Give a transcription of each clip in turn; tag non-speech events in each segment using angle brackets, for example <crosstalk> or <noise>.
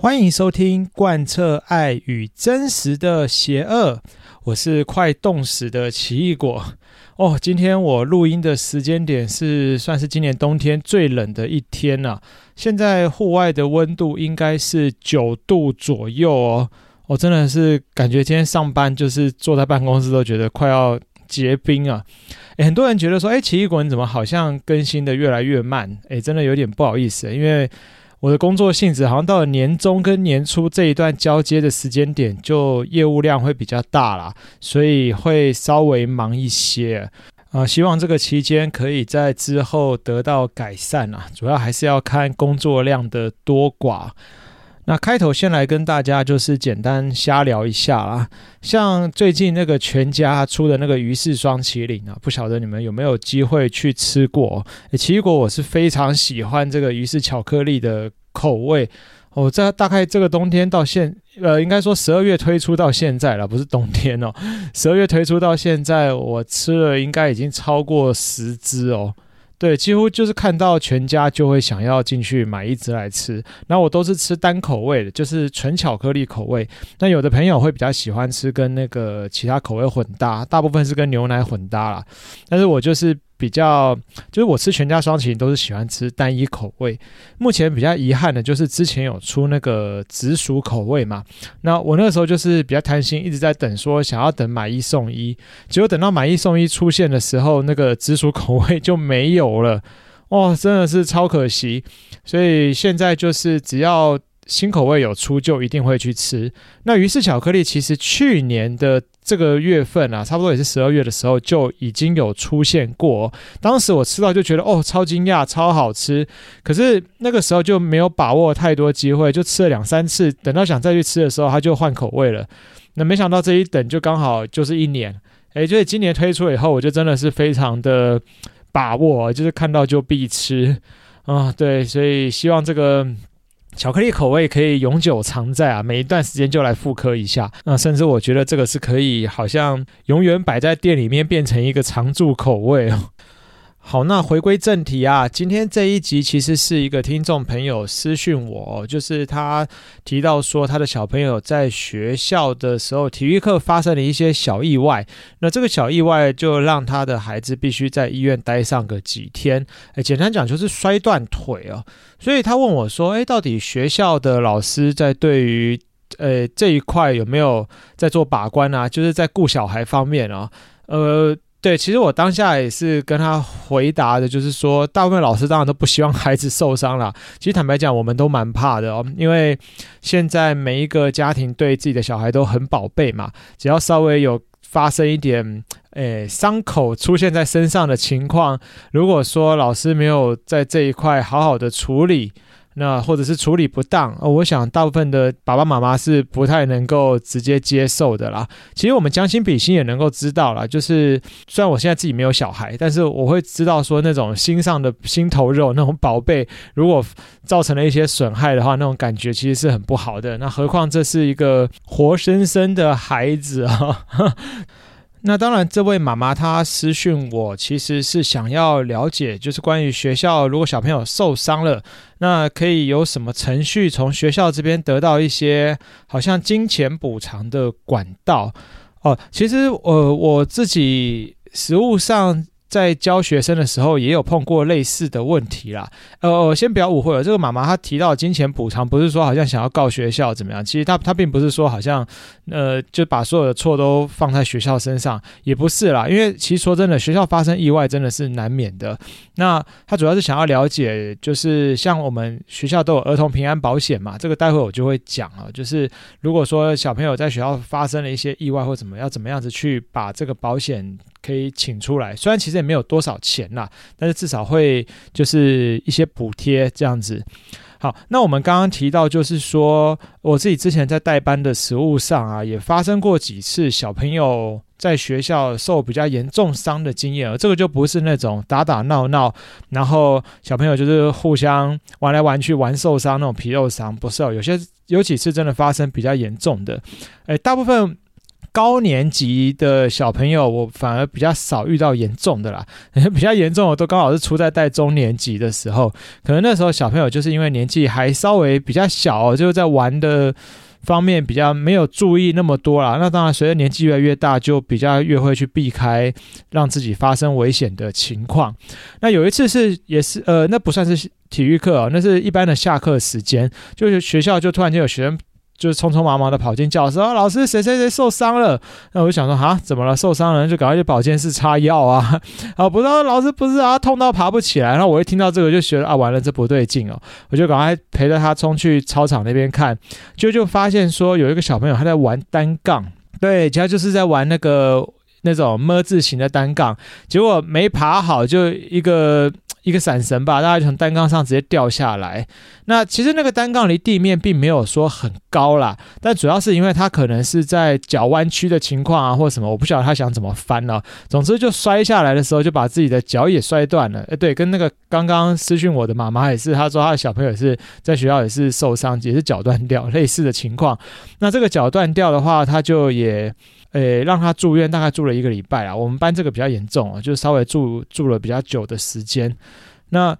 欢迎收听贯彻爱与真实的邪恶，我是快冻死的奇异果哦。今天我录音的时间点是算是今年冬天最冷的一天了。现在户外的温度应该是九度左右哦。我真的是感觉今天上班就是坐在办公室都觉得快要结冰啊。诶，很多人觉得说，哎，奇异果你怎么好像更新的越来越慢？诶，真的有点不好意思，因为。我的工作性质好像到了年终跟年初这一段交接的时间点，就业务量会比较大啦，所以会稍微忙一些啊。希望这个期间可以在之后得到改善啊，主要还是要看工作量的多寡。那开头先来跟大家就是简单瞎聊一下啦，像最近那个全家出的那个鱼式双麒麟啊，不晓得你们有没有机会去吃过？奇异果我是非常喜欢这个鱼式巧克力的口味哦，这大概这个冬天到现呃，应该说十二月推出到现在了，不是冬天哦，十二月推出到现在，我吃了应该已经超过十只哦。对，几乎就是看到全家就会想要进去买一只来吃。那我都是吃单口味的，就是纯巧克力口味。那有的朋友会比较喜欢吃跟那个其他口味混搭，大部分是跟牛奶混搭啦。但是我就是。比较就是我吃全家双淇淋都是喜欢吃单一口味。目前比较遗憾的就是之前有出那个紫薯口味嘛，那我那个时候就是比较贪心，一直在等说想要等买一送一，结果等到买一送一出现的时候，那个紫薯口味就没有了，哦，真的是超可惜。所以现在就是只要。新口味有出就一定会去吃。那于是巧克力其实去年的这个月份啊，差不多也是十二月的时候就已经有出现过。当时我吃到就觉得哦，超惊讶，超好吃。可是那个时候就没有把握太多机会，就吃了两三次。等到想再去吃的时候，它就换口味了。那没想到这一等就刚好就是一年。诶，就是今年推出以后，我就真的是非常的把握，就是看到就必吃啊。对，所以希望这个。巧克力口味可以永久常在啊，每一段时间就来复刻一下。那甚至我觉得这个是可以，好像永远摆在店里面变成一个常驻口味哦。好，那回归正题啊，今天这一集其实是一个听众朋友私讯我，就是他提到说他的小朋友在学校的时候体育课发生了一些小意外，那这个小意外就让他的孩子必须在医院待上个几天，诶，简单讲就是摔断腿哦，所以他问我说，诶，到底学校的老师在对于呃这一块有没有在做把关啊？就是在顾小孩方面啊，呃。对，其实我当下也是跟他回答的，就是说，大部分老师当然都不希望孩子受伤啦。其实坦白讲，我们都蛮怕的哦，因为现在每一个家庭对自己的小孩都很宝贝嘛，只要稍微有发生一点，诶，伤口出现在身上的情况，如果说老师没有在这一块好好的处理。那或者是处理不当，哦，我想大部分的爸爸妈妈是不太能够直接接受的啦。其实我们将心比心也能够知道啦，就是虽然我现在自己没有小孩，但是我会知道说那种心上的心头肉，那种宝贝，如果造成了一些损害的话，那种感觉其实是很不好的。那何况这是一个活生生的孩子啊。那当然，这位妈妈她私讯我，其实是想要了解，就是关于学校，如果小朋友受伤了，那可以有什么程序从学校这边得到一些好像金钱补偿的管道哦。其实，呃，我自己实物上。在教学生的时候，也有碰过类似的问题啦。呃，先不要误会了，这个妈妈她提到金钱补偿，不是说好像想要告学校怎么样。其实她她并不是说好像，呃，就把所有的错都放在学校身上，也不是啦。因为其实说真的，学校发生意外真的是难免的。那她主要是想要了解，就是像我们学校都有儿童平安保险嘛，这个待会我就会讲啊。就是如果说小朋友在学校发生了一些意外或怎么，要怎么样子去把这个保险。可以请出来，虽然其实也没有多少钱啦，但是至少会就是一些补贴这样子。好，那我们刚刚提到，就是说我自己之前在带班的实务上啊，也发生过几次小朋友在学校受比较严重伤的经验，而这个就不是那种打打闹闹，然后小朋友就是互相玩来玩去玩受伤那种皮肉伤，不是哦，有些有几次真的发生比较严重的，诶，大部分。高年级的小朋友，我反而比较少遇到严重的啦。<laughs> 比较严重的都刚好是出在带中年级的时候，可能那时候小朋友就是因为年纪还稍微比较小，就在玩的方面比较没有注意那么多啦。那当然随着年纪越来越大，就比较越会去避开让自己发生危险的情况。那有一次是也是呃，那不算是体育课哦，那是一般的下课时间，就是学校就突然间有学生。就是匆匆忙忙的跑进教室，说：“老师，谁谁谁受伤了？”那我就想说：“啊，怎么了？受伤了？就赶快去保健室擦药啊！” <laughs> 啊，不知道老师不是啊，痛到爬不起来。然后我一听到这个，就觉得啊，完了，这不对劲哦！我就赶快陪着他冲去操场那边看，就就发现说有一个小朋友他在玩单杠，对，他就是在玩那个那种么字形的单杠，结果没爬好，就一个。一个闪神吧，大家就从单杠上直接掉下来。那其实那个单杠离地面并没有说很高啦，但主要是因为他可能是在脚弯曲的情况啊，或什么，我不晓得他想怎么翻呢。总之就摔下来的时候，就把自己的脚也摔断了。哎，对，跟那个刚刚私讯我的妈妈也是，她说她的小朋友也是在学校也是受伤，也是脚断掉，类似的情况。那这个脚断掉的话，他就也。诶，让他住院，大概住了一个礼拜啊。我们班这个比较严重啊，就稍微住住了比较久的时间。那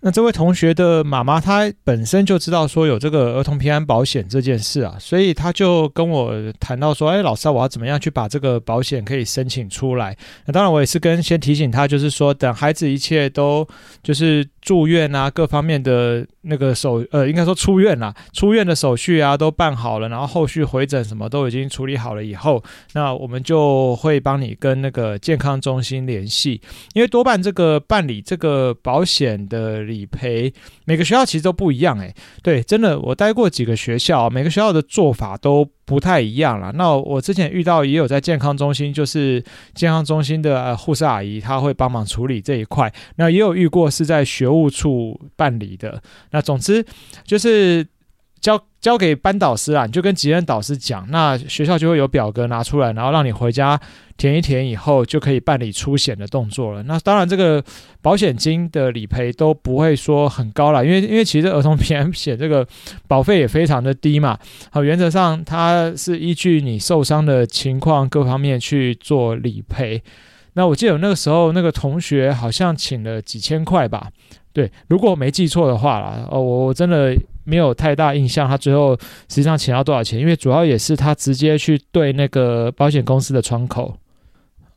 那这位同学的妈妈，她本身就知道说有这个儿童平安保险这件事啊，所以她就跟我谈到说，哎，老师，我要怎么样去把这个保险可以申请出来？那当然，我也是跟先提醒她，就是说等孩子一切都就是。住院啊，各方面的那个手，呃，应该说出院啦，出院的手续啊都办好了，然后后续回诊什么都已经处理好了以后，那我们就会帮你跟那个健康中心联系，因为多半这个办理这个保险的理赔，每个学校其实都不一样，诶，对，真的，我待过几个学校，每个学校的做法都。不太一样了。那我之前遇到也有在健康中心，就是健康中心的护士阿姨，她会帮忙处理这一块。那也有遇过是在学务处办理的。那总之就是交。交给班导师啊，你就跟级任导师讲，那学校就会有表格拿出来，然后让你回家填一填，以后就可以办理出险的动作了。那当然，这个保险金的理赔都不会说很高了，因为因为其实儿童平安险这个保费也非常的低嘛。好，原则上它是依据你受伤的情况各方面去做理赔。那我记得那个时候那个同学好像请了几千块吧。对，如果我没记错的话啦，哦，我我真的没有太大印象，他最后实际上请到多少钱？因为主要也是他直接去对那个保险公司的窗口。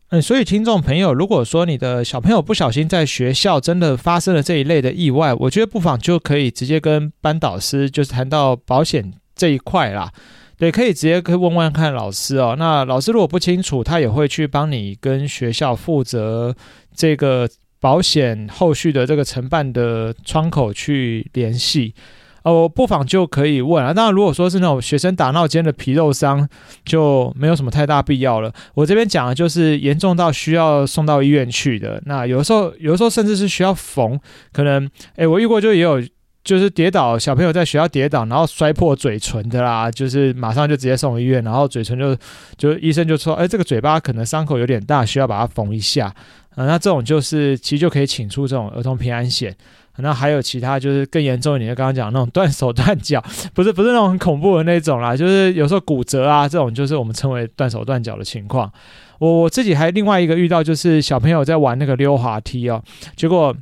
嗯，所以听众朋友，如果说你的小朋友不小心在学校真的发生了这一类的意外，我觉得不妨就可以直接跟班导师就是谈到保险这一块啦。对，可以直接可以问问看老师哦。那老师如果不清楚，他也会去帮你跟学校负责这个。保险后续的这个承办的窗口去联系，哦，不妨就可以问啊。当然，如果说是那种学生打闹间的皮肉伤，就没有什么太大必要了。我这边讲的就是严重到需要送到医院去的。那有的时候，有的时候甚至是需要缝，可能，诶，我遇过就也有，就是跌倒，小朋友在学校跌倒，然后摔破嘴唇的啦，就是马上就直接送医院，然后嘴唇就就医生就说，诶，这个嘴巴可能伤口有点大，需要把它缝一下。啊，那这种就是其实就可以请出这种儿童平安险。那还有其他就是更严重一点，就刚刚讲那种断手断脚，<laughs> 不是不是那种很恐怖的那种啦，就是有时候骨折啊，这种就是我们称为断手断脚的情况。我我自己还另外一个遇到，就是小朋友在玩那个溜滑梯哦，结果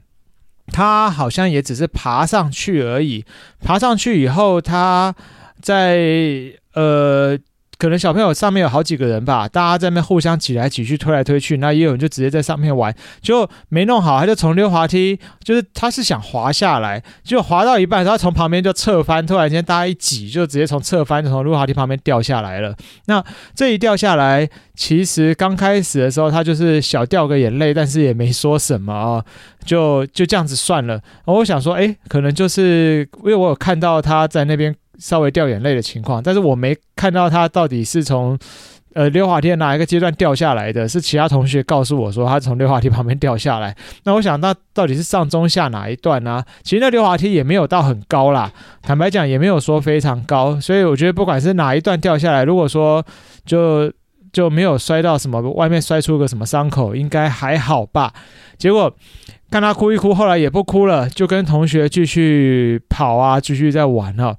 他好像也只是爬上去而已，爬上去以后他在呃。可能小朋友上面有好几个人吧，大家在那互相挤来挤去、推来推去，那也有人就直接在上面玩，就没弄好，他就从溜滑梯，就是他是想滑下来，就滑到一半，他从旁边就侧翻，突然间大家一挤，就直接从侧翻从溜滑梯旁边掉下来了。那这一掉下来，其实刚开始的时候他就是小掉个眼泪，但是也没说什么啊，就就这样子算了。我想说，诶，可能就是因为我有看到他在那边。稍微掉眼泪的情况，但是我没看到他到底是从呃溜滑梯哪一个阶段掉下来的，是其他同学告诉我说他从溜滑梯旁边掉下来。那我想，那到底是上中下哪一段呢？其实那溜滑梯也没有到很高啦，坦白讲也没有说非常高，所以我觉得不管是哪一段掉下来，如果说就就没有摔到什么外面摔出个什么伤口，应该还好吧。结果看他哭一哭，后来也不哭了，就跟同学继续跑啊，继续在玩啊。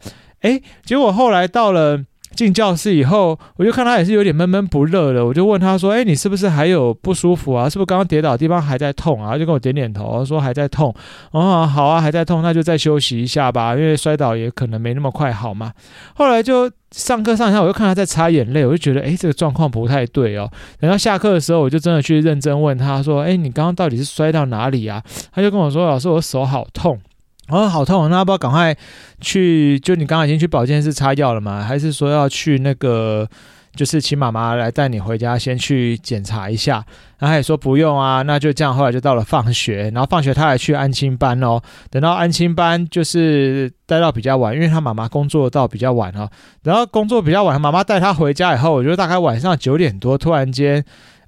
哎，结果后来到了进教室以后，我就看他也是有点闷闷不乐的，我就问他说：“哎，你是不是还有不舒服啊？是不是刚刚跌倒的地方还在痛啊？”他就跟我点点头，说还在痛。哦，好啊，还在痛，那就再休息一下吧，因为摔倒也可能没那么快好嘛。后来就上课上一下，我就看他在擦眼泪，我就觉得哎，这个状况不太对哦。等到下课的时候，我就真的去认真问他说：“哎，你刚刚到底是摔到哪里啊？”他就跟我说：“老师，我手好痛。”哦，好痛！那要不要赶快去？就你刚刚已经去保健室擦药了吗？还是说要去那个，就是请妈妈来带你回家，先去检查一下？然后他也说不用啊，那就这样。后来就到了放学，然后放学他还去安亲班哦。等到安亲班就是待到比较晚，因为他妈妈工作到比较晚哦。然后工作比较晚，妈妈带他回家以后，我觉得大概晚上九点多，突然间。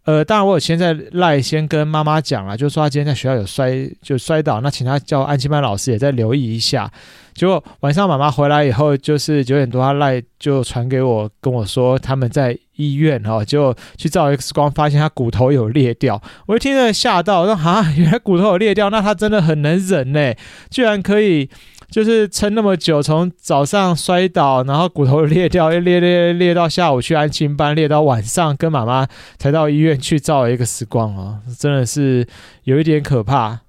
呃，当然我有先在赖先跟妈妈讲了，就说他今天在学校有摔，就摔倒，那请他叫安亲班老师也再留意一下。结果晚上妈妈回来以后，就是九点多，他赖就传给我，跟我说他们在医院哦，就去照 X 光，发现他骨头有裂掉。我一听着吓到，我说啊，原来骨头有裂掉，那他真的很能忍呢，居然可以。就是撑那么久，从早上摔倒，然后骨头裂掉，又裂裂裂到下午去安亲班，裂到晚上跟妈妈才到医院去照了一个 X 光哦，真的是有一点可怕。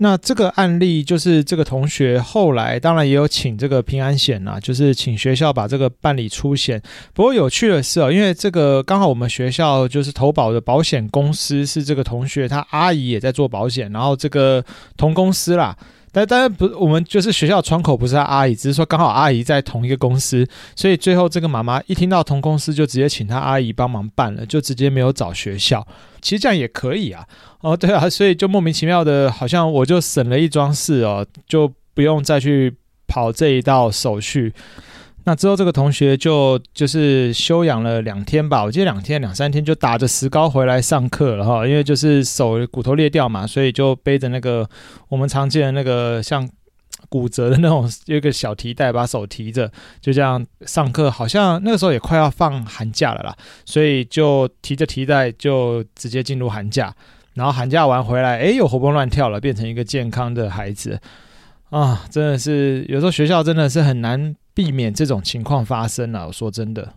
那这个案例就是这个同学后来当然也有请这个平安险呐，就是请学校把这个办理出险。不过有趣的是哦，因为这个刚好我们学校就是投保的保险公司是这个同学他阿姨也在做保险，然后这个同公司啦。但当然不，我们就是学校窗口不是阿姨，只是说刚好阿姨在同一个公司，所以最后这个妈妈一听到同公司，就直接请她阿姨帮忙办了，就直接没有找学校。其实这样也可以啊，哦对啊，所以就莫名其妙的，好像我就省了一桩事哦，就不用再去跑这一道手续。那之后，这个同学就就是休养了两天吧，我记得两天两三天就打着石膏回来上课了哈，因为就是手骨头裂掉嘛，所以就背着那个我们常见的那个像骨折的那种一个小提袋，把手提着，就这样上课。好像那个时候也快要放寒假了啦，所以就提着提袋就直接进入寒假，然后寒假完回来，诶，又活蹦乱跳了，变成一个健康的孩子啊！真的是有时候学校真的是很难。避免这种情况发生了。我说真的。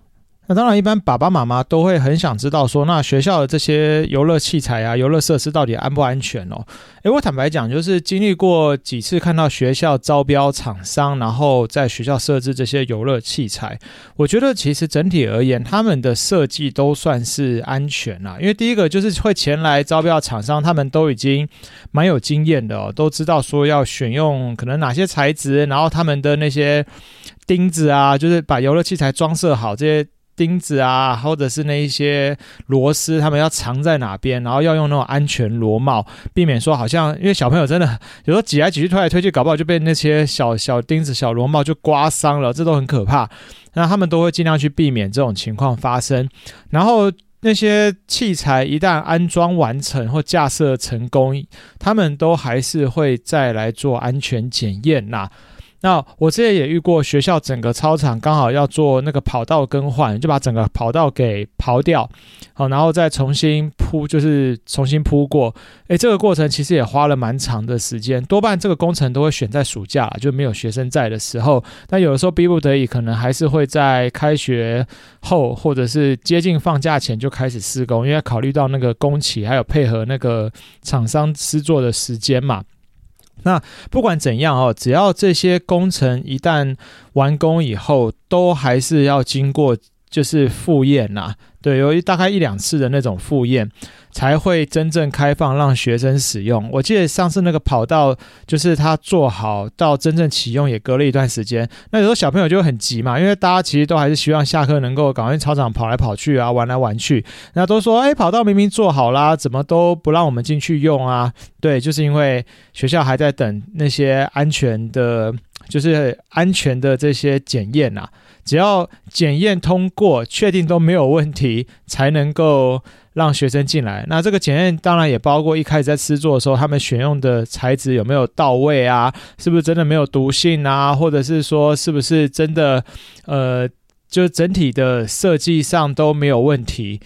那当然，一般爸爸妈妈都会很想知道说，那学校的这些游乐器材啊、游乐设施到底安不安全哦？诶，我坦白讲，就是经历过几次看到学校招标厂商，然后在学校设置这些游乐器材，我觉得其实整体而言，他们的设计都算是安全啦。因为第一个就是会前来招标厂商，他们都已经蛮有经验的哦，都知道说要选用可能哪些材质，然后他们的那些钉子啊，就是把游乐器材装设好这些。钉子啊，或者是那一些螺丝，他们要藏在哪边，然后要用那种安全螺帽，避免说好像因为小朋友真的有时候挤来挤去、推来推去，搞不好就被那些小小钉子、小螺帽就刮伤了，这都很可怕。那他们都会尽量去避免这种情况发生。然后那些器材一旦安装完成或架设成功，他们都还是会再来做安全检验呐。那我之前也遇过，学校整个操场刚好要做那个跑道更换，就把整个跑道给刨掉，好，然后再重新铺，就是重新铺过。诶，这个过程其实也花了蛮长的时间，多半这个工程都会选在暑假，就没有学生在的时候。但有的时候逼不得已，可能还是会在开学后或者是接近放假前就开始施工，因为考虑到那个工期还有配合那个厂商施作的时间嘛。那不管怎样哦，只要这些工程一旦完工以后，都还是要经过就是复验呐。对，有一大概一两次的那种复验，才会真正开放让学生使用。我记得上次那个跑道，就是他做好到真正启用也隔了一段时间。那有时候小朋友就很急嘛，因为大家其实都还是希望下课能够赶快操场跑来跑去啊，玩来玩去。那都说，哎，跑道明明做好啦，怎么都不让我们进去用啊？对，就是因为学校还在等那些安全的，就是安全的这些检验呐。只要检验通过，确定都没有问题，才能够让学生进来。那这个检验当然也包括一开始在制作的时候，他们选用的材质有没有到位啊？是不是真的没有毒性啊？或者是说是不是真的，呃，就整体的设计上都没有问题，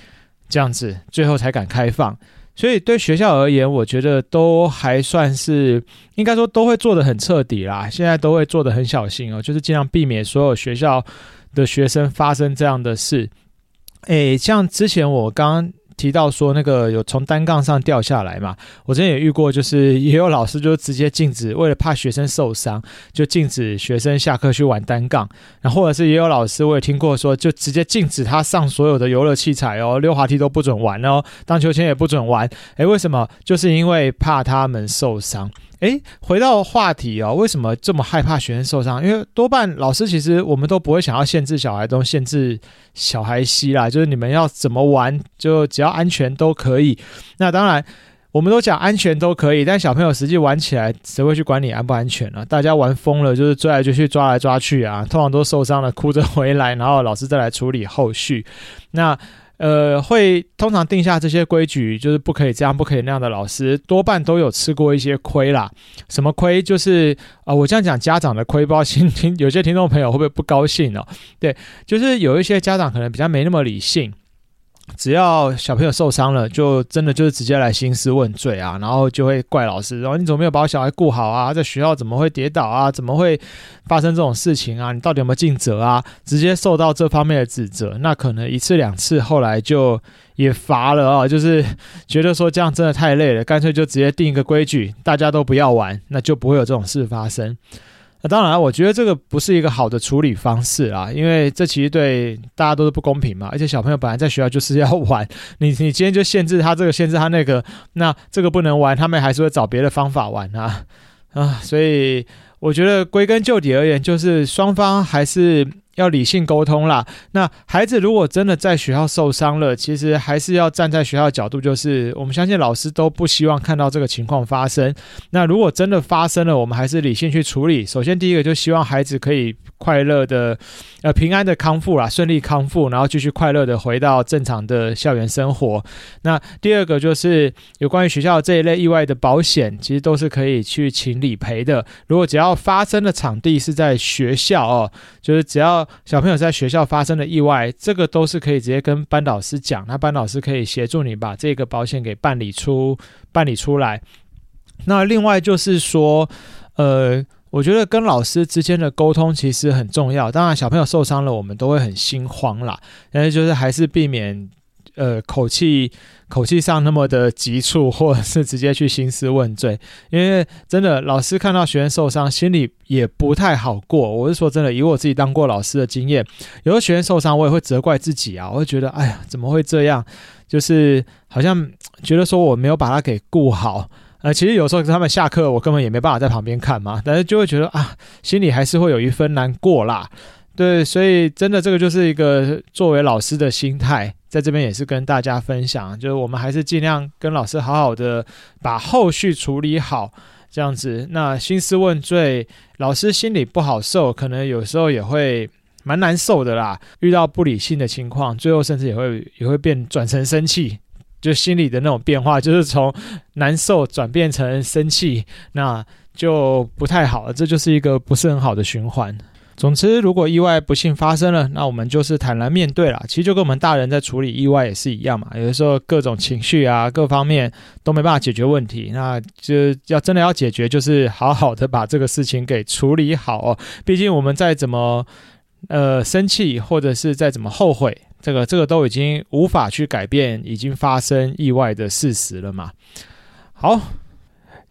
这样子最后才敢开放。所以对学校而言，我觉得都还算是应该说都会做的很彻底啦。现在都会做的很小心哦，就是尽量避免所有学校的学生发生这样的事。诶，像之前我刚。提到说那个有从单杠上掉下来嘛，我之前也遇过，就是 <laughs> 也有老师就直接禁止，为了怕学生受伤，就禁止学生下课去玩单杠。然后或者是也有老师，我也听过说，就直接禁止他上所有的游乐器材哦，溜滑梯都不准玩哦，荡秋千也不准玩。诶，为什么？就是因为怕他们受伤。诶，回到话题哦，为什么这么害怕学生受伤？因为多半老师其实我们都不会想要限制小孩，都限制小孩西啦，就是你们要怎么玩，就只要安全都可以。那当然，我们都讲安全都可以，但小朋友实际玩起来，谁会去管你安不安全呢？啊？大家玩疯了，就是追来追去，抓来抓去啊，通常都受伤了，哭着回来，然后老师再来处理后续。那。呃，会通常定下这些规矩，就是不可以这样，不可以那样的老师，多半都有吃过一些亏啦。什么亏？就是啊、我这样讲家长的亏，不知道听听 <laughs> 有些听众朋友会不会不高兴哦？对，就是有一些家长可能比较没那么理性。只要小朋友受伤了，就真的就是直接来兴师问罪啊，然后就会怪老师，然后你怎么没有把我小孩顾好啊？在学校怎么会跌倒啊？怎么会发生这种事情啊？你到底有没有尽责啊？直接受到这方面的指责，那可能一次两次，后来就也罚了啊，就是觉得说这样真的太累了，干脆就直接定一个规矩，大家都不要玩，那就不会有这种事发生。那当然，我觉得这个不是一个好的处理方式啊，因为这其实对大家都是不公平嘛。而且小朋友本来在学校就是要玩，<laughs> 你你今天就限制他这个，限制他那个，那这个不能玩，他们还是会找别的方法玩啊啊！所以我觉得归根究底而言，就是双方还是。要理性沟通啦。那孩子如果真的在学校受伤了，其实还是要站在学校角度，就是我们相信老师都不希望看到这个情况发生。那如果真的发生了，我们还是理性去处理。首先，第一个就希望孩子可以快乐的、呃平安的康复啦，顺利康复，然后继续快乐的回到正常的校园生活。那第二个就是有关于学校这一类意外的保险，其实都是可以去请理赔的。如果只要发生的场地是在学校哦，就是只要小朋友在学校发生的意外，这个都是可以直接跟班导师讲，那班导师可以协助你把这个保险给办理出办理出来。那另外就是说，呃，我觉得跟老师之间的沟通其实很重要。当然，小朋友受伤了，我们都会很心慌啦，但是就是还是避免。呃，口气口气上那么的急促，或者是直接去兴师问罪，因为真的老师看到学生受伤，心里也不太好过。我是说真的，以我自己当过老师的经验，有的学生受伤，我也会责怪自己啊，我会觉得，哎呀，怎么会这样？就是好像觉得说我没有把他给顾好。呃，其实有时候他们下课，我根本也没办法在旁边看嘛，但是就会觉得啊，心里还是会有一分难过啦。对，所以真的这个就是一个作为老师的心态。在这边也是跟大家分享，就是我们还是尽量跟老师好好的把后续处理好，这样子。那兴师问罪，老师心里不好受，可能有时候也会蛮难受的啦。遇到不理性的情况，最后甚至也会也会变转成生气，就心里的那种变化，就是从难受转变成生气，那就不太好了。这就是一个不是很好的循环。总之，如果意外不幸发生了，那我们就是坦然面对了。其实就跟我们大人在处理意外也是一样嘛。有的时候各种情绪啊，各方面都没办法解决问题，那就要真的要解决，就是好好的把这个事情给处理好哦。毕竟我们再怎么呃生气，或者是再怎么后悔，这个这个都已经无法去改变已经发生意外的事实了嘛。好。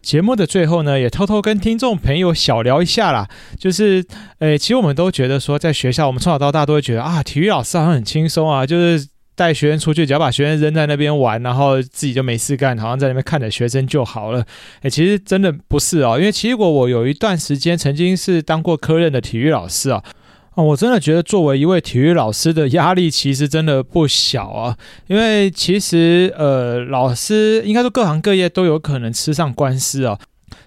节目的最后呢，也偷偷跟听众朋友小聊一下啦。就是，诶，其实我们都觉得说，在学校，我们从小到大都会觉得啊，体育老师好像很轻松啊，就是带学生出去，只要把学生扔在那边玩，然后自己就没事干，好像在那边看着学生就好了。诶，其实真的不是哦，因为其实我我有一段时间曾经是当过科任的体育老师啊。哦，我真的觉得作为一位体育老师的压力其实真的不小啊，因为其实呃，老师应该说各行各业都有可能吃上官司啊，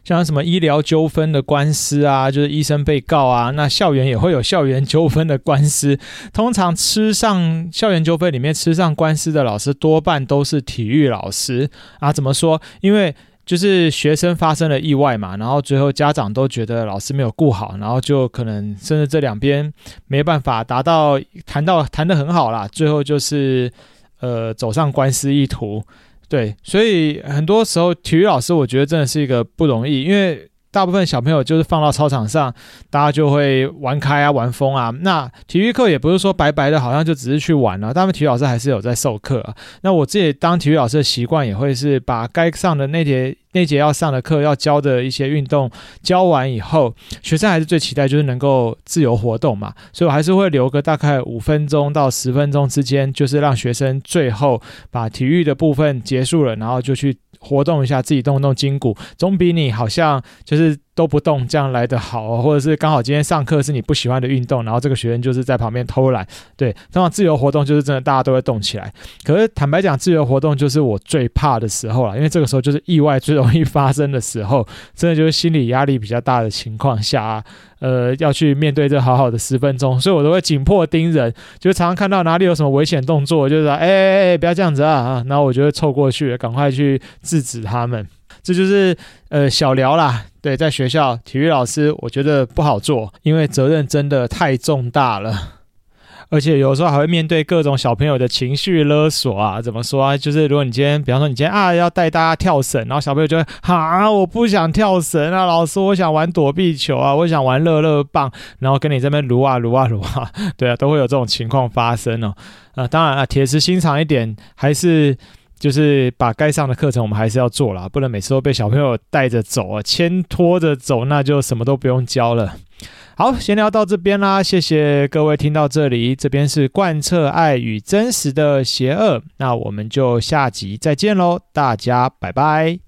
像什么医疗纠纷的官司啊，就是医生被告啊，那校园也会有校园纠纷的官司。通常吃上校园纠纷里面吃上官司的老师，多半都是体育老师啊。怎么说？因为就是学生发生了意外嘛，然后最后家长都觉得老师没有顾好，然后就可能甚至这两边没办法达到谈到谈得很好啦，最后就是呃走上官司意图，对，所以很多时候体育老师，我觉得真的是一个不容易，因为。大部分小朋友就是放到操场上，大家就会玩开啊、玩疯啊。那体育课也不是说白白的，好像就只是去玩了。他们体育老师还是有在授课啊。那我自己当体育老师的习惯也会是把该上的那节那节要上的课要教的一些运动教完以后，学生还是最期待就是能够自由活动嘛。所以我还是会留个大概五分钟到十分钟之间，就是让学生最后把体育的部分结束了，然后就去。活动一下，自己动动筋骨，总比你好像就是都不动这样来的好，或者是刚好今天上课是你不喜欢的运动，然后这个学生就是在旁边偷懒。对，通常自由活动就是真的大家都会动起来。可是坦白讲，自由活动就是我最怕的时候了，因为这个时候就是意外最容易发生的时候，真的就是心理压力比较大的情况下啊。呃，要去面对这好好的十分钟，所以我都会紧迫盯人，就常常看到哪里有什么危险动作，就是说，哎哎哎，不要这样子啊啊！然后我就会凑过去，赶快去制止他们。这就是呃小聊啦，对，在学校体育老师，我觉得不好做，因为责任真的太重大了。而且有时候还会面对各种小朋友的情绪勒索啊，怎么说啊？就是如果你今天，比方说你今天啊要带大家跳绳，然后小朋友就会啊我不想跳绳啊，老师我想玩躲避球啊，我想玩乐乐棒，然后跟你这边撸啊撸啊撸啊，对啊，都会有这种情况发生哦。啊，当然啊，铁石心肠一点，还是就是把该上的课程我们还是要做啦，不能每次都被小朋友带着走啊，牵拖着走，那就什么都不用教了。好，闲聊到这边啦，谢谢各位听到这里。这边是贯彻爱与真实的邪恶，那我们就下集再见喽，大家拜拜。